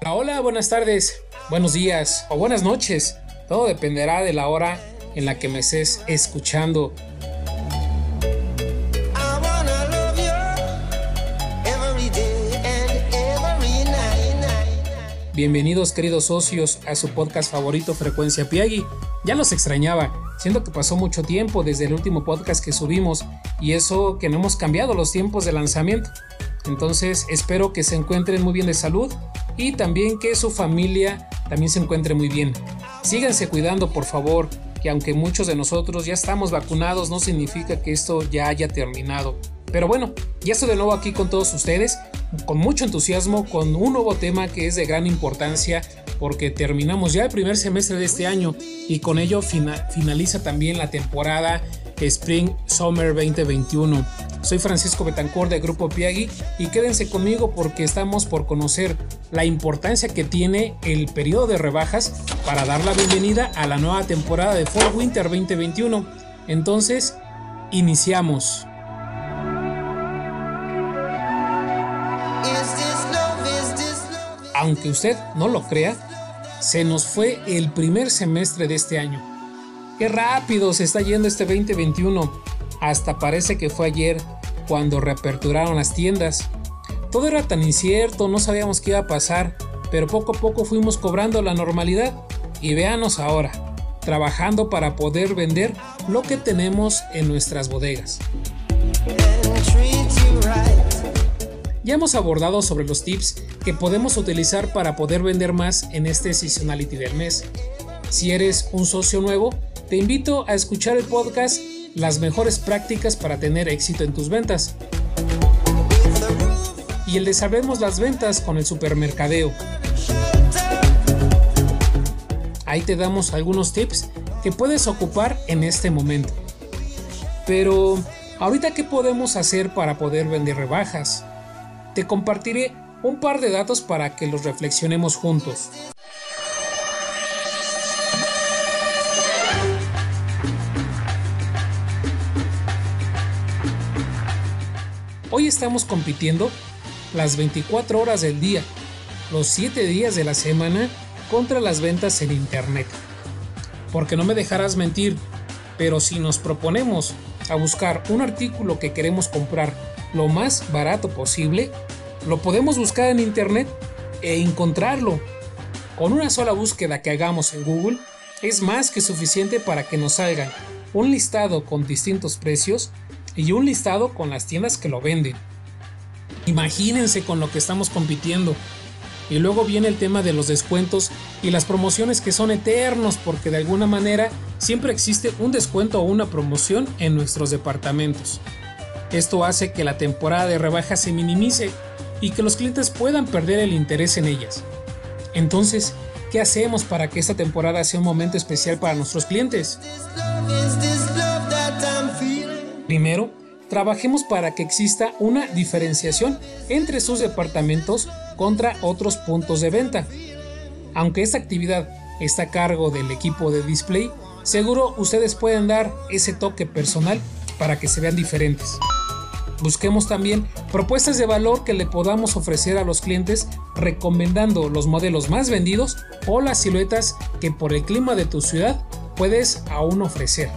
Hola, hola, buenas tardes, buenos días o buenas noches. Todo dependerá de la hora en la que me estés escuchando. Bienvenidos queridos socios a su podcast favorito Frecuencia Piagui. Ya los extrañaba, siendo que pasó mucho tiempo desde el último podcast que subimos y eso que no hemos cambiado los tiempos de lanzamiento. Entonces espero que se encuentren muy bien de salud y también que su familia también se encuentre muy bien. Síganse cuidando por favor, que aunque muchos de nosotros ya estamos vacunados no significa que esto ya haya terminado. Pero bueno, ya estoy de nuevo aquí con todos ustedes, con mucho entusiasmo, con un nuevo tema que es de gran importancia porque terminamos ya el primer semestre de este año y con ello finaliza también la temporada Spring Summer 2021. Soy Francisco Betancor de Grupo Piagui y quédense conmigo porque estamos por conocer la importancia que tiene el periodo de rebajas para dar la bienvenida a la nueva temporada de Fall Winter 2021. Entonces, iniciamos. aunque usted no lo crea, se nos fue el primer semestre de este año. Qué rápido se está yendo este 2021. Hasta parece que fue ayer cuando reaperturaron las tiendas. Todo era tan incierto, no sabíamos qué iba a pasar, pero poco a poco fuimos cobrando la normalidad. Y véanos ahora, trabajando para poder vender lo que tenemos en nuestras bodegas. Ya hemos abordado sobre los tips que podemos utilizar para poder vender más en este seasonality del mes. Si eres un socio nuevo, te invito a escuchar el podcast Las mejores prácticas para tener éxito en tus ventas. Y el de Sabemos las ventas con el supermercadeo. Ahí te damos algunos tips que puedes ocupar en este momento. Pero, ¿ahorita qué podemos hacer para poder vender rebajas? Te compartiré un par de datos para que los reflexionemos juntos. Hoy estamos compitiendo las 24 horas del día, los 7 días de la semana contra las ventas en Internet. Porque no me dejarás mentir, pero si nos proponemos a buscar un artículo que queremos comprar lo más barato posible, lo podemos buscar en internet e encontrarlo. Con una sola búsqueda que hagamos en Google es más que suficiente para que nos salgan un listado con distintos precios y un listado con las tiendas que lo venden. Imagínense con lo que estamos compitiendo. Y luego viene el tema de los descuentos y las promociones que son eternos porque de alguna manera siempre existe un descuento o una promoción en nuestros departamentos. Esto hace que la temporada de rebajas se minimice y que los clientes puedan perder el interés en ellas. Entonces, ¿qué hacemos para que esta temporada sea un momento especial para nuestros clientes? Primero, trabajemos para que exista una diferenciación entre sus departamentos contra otros puntos de venta. Aunque esta actividad está a cargo del equipo de display, seguro ustedes pueden dar ese toque personal para que se vean diferentes. Busquemos también propuestas de valor que le podamos ofrecer a los clientes recomendando los modelos más vendidos o las siluetas que por el clima de tu ciudad puedes aún ofrecer.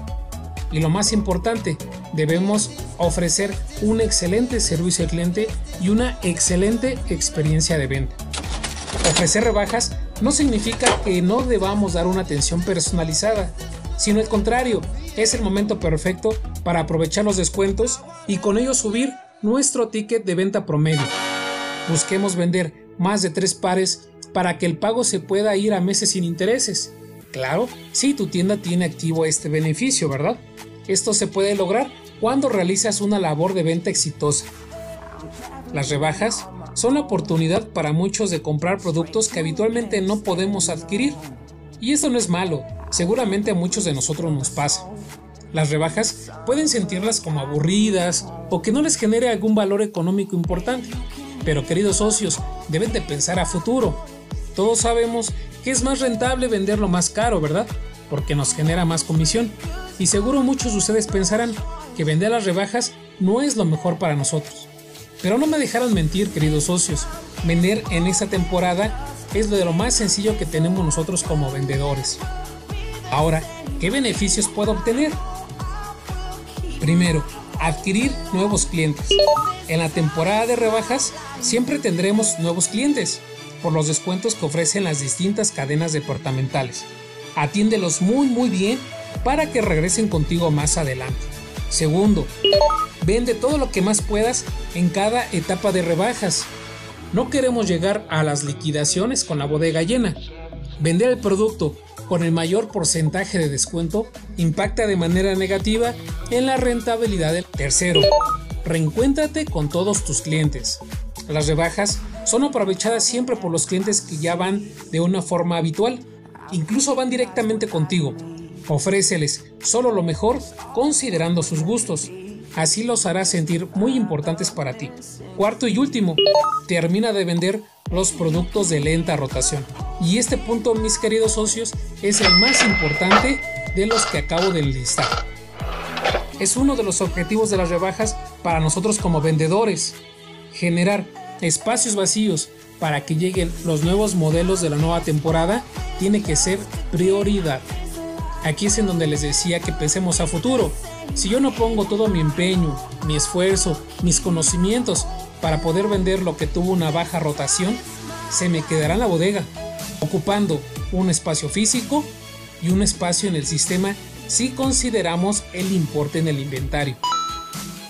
Y lo más importante, debemos ofrecer un excelente servicio al cliente y una excelente experiencia de venta. Ofrecer rebajas no significa que no debamos dar una atención personalizada, sino al contrario, es el momento perfecto para aprovechar los descuentos y con ello subir nuestro ticket de venta promedio. Busquemos vender más de tres pares para que el pago se pueda ir a meses sin intereses. Claro, si tu tienda tiene activo este beneficio, ¿verdad? Esto se puede lograr cuando realizas una labor de venta exitosa. Las rebajas son la oportunidad para muchos de comprar productos que habitualmente no podemos adquirir. Y esto no es malo, seguramente a muchos de nosotros nos pasa. Las rebajas pueden sentirlas como aburridas o que no les genere algún valor económico importante. Pero queridos socios, deben de pensar a futuro. Todos sabemos que es más rentable venderlo más caro, ¿verdad? Porque nos genera más comisión. Y seguro muchos de ustedes pensarán, que vender las rebajas no es lo mejor para nosotros. Pero no me dejaron mentir, queridos socios, vender en esta temporada es de lo más sencillo que tenemos nosotros como vendedores. Ahora, ¿qué beneficios puedo obtener? Primero, adquirir nuevos clientes. En la temporada de rebajas siempre tendremos nuevos clientes por los descuentos que ofrecen las distintas cadenas departamentales. Atiéndelos muy muy bien para que regresen contigo más adelante. Segundo, vende todo lo que más puedas en cada etapa de rebajas. No queremos llegar a las liquidaciones con la bodega llena. Vender el producto con el mayor porcentaje de descuento impacta de manera negativa en la rentabilidad del tercero. Reencuéntrate con todos tus clientes. Las rebajas son aprovechadas siempre por los clientes que ya van de una forma habitual. Incluso van directamente contigo. Ofréceles solo lo mejor considerando sus gustos. Así los harás sentir muy importantes para ti. Cuarto y último, termina de vender los productos de lenta rotación. Y este punto, mis queridos socios, es el más importante de los que acabo de listar. Es uno de los objetivos de las rebajas para nosotros como vendedores. Generar espacios vacíos para que lleguen los nuevos modelos de la nueva temporada tiene que ser prioridad. Aquí es en donde les decía que pensemos a futuro. Si yo no pongo todo mi empeño, mi esfuerzo, mis conocimientos para poder vender lo que tuvo una baja rotación, se me quedará en la bodega, ocupando un espacio físico y un espacio en el sistema si consideramos el importe en el inventario.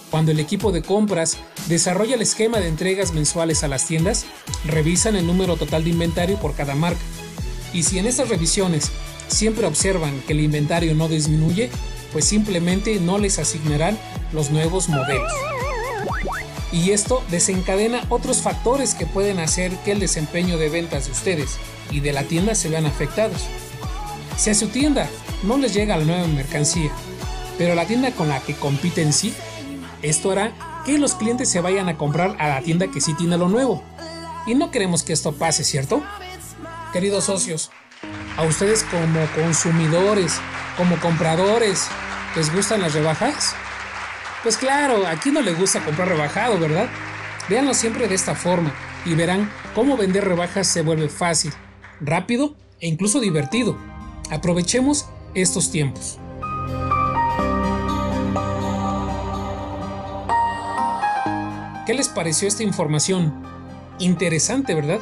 Cuando el equipo de compras desarrolla el esquema de entregas mensuales a las tiendas, revisan el número total de inventario por cada marca. Y si en estas revisiones siempre observan que el inventario no disminuye, pues simplemente no les asignarán los nuevos modelos. Y esto desencadena otros factores que pueden hacer que el desempeño de ventas de ustedes y de la tienda se vean afectados. Si a su tienda no les llega la nueva mercancía, pero la tienda con la que compiten sí esto hará que los clientes se vayan a comprar a la tienda que sí tiene lo nuevo. Y no queremos que esto pase, ¿cierto? Queridos socios, a ustedes como consumidores, como compradores, ¿les gustan las rebajas? Pues claro, aquí no les gusta comprar rebajado, ¿verdad? Véanlo siempre de esta forma y verán cómo vender rebajas se vuelve fácil, rápido e incluso divertido. Aprovechemos estos tiempos. ¿Qué les pareció esta información? Interesante, ¿verdad?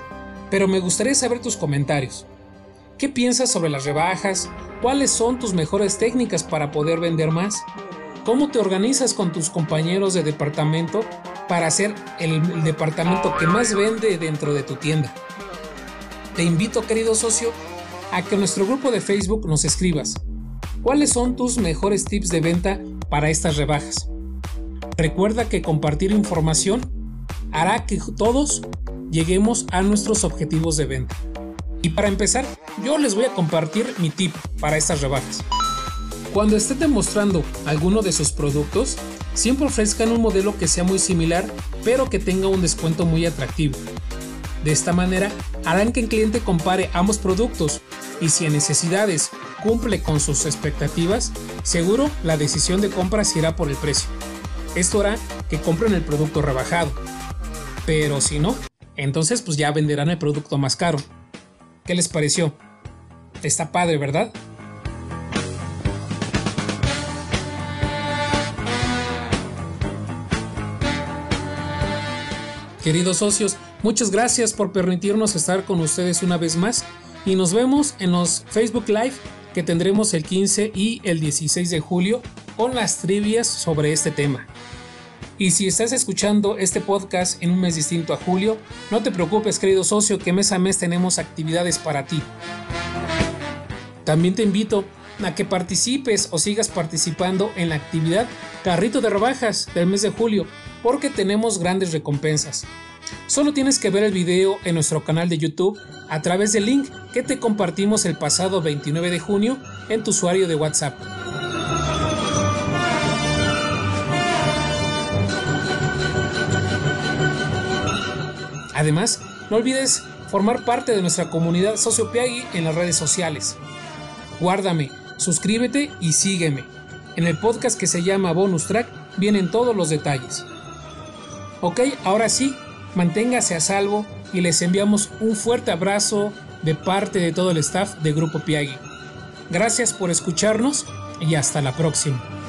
Pero me gustaría saber tus comentarios. ¿Qué piensas sobre las rebajas? ¿Cuáles son tus mejores técnicas para poder vender más? ¿Cómo te organizas con tus compañeros de departamento para ser el departamento que más vende dentro de tu tienda? Te invito, querido socio, a que nuestro grupo de Facebook nos escribas. ¿Cuáles son tus mejores tips de venta para estas rebajas? Recuerda que compartir información hará que todos lleguemos a nuestros objetivos de venta. Y para empezar, yo les voy a compartir mi tip para estas rebajas. Cuando estén demostrando alguno de sus productos, siempre ofrezcan un modelo que sea muy similar, pero que tenga un descuento muy atractivo. De esta manera, harán que el cliente compare ambos productos y si en necesidades cumple con sus expectativas, seguro la decisión de compra se irá por el precio. Esto hará que compren el producto rebajado. Pero si no, entonces pues ya venderán el producto más caro. ¿Qué les pareció? Está padre, ¿verdad? Queridos socios, muchas gracias por permitirnos estar con ustedes una vez más y nos vemos en los Facebook Live que tendremos el 15 y el 16 de julio con las trivias sobre este tema. Y si estás escuchando este podcast en un mes distinto a julio, no te preocupes querido socio que mes a mes tenemos actividades para ti. También te invito a que participes o sigas participando en la actividad Carrito de Rebajas del mes de julio porque tenemos grandes recompensas. Solo tienes que ver el video en nuestro canal de YouTube a través del link que te compartimos el pasado 29 de junio en tu usuario de WhatsApp. Además, no olvides formar parte de nuestra comunidad Socio en las redes sociales. Guárdame, suscríbete y sígueme. En el podcast que se llama Bonus Track vienen todos los detalles. Ok, ahora sí, manténgase a salvo y les enviamos un fuerte abrazo de parte de todo el staff de Grupo Piagui. Gracias por escucharnos y hasta la próxima.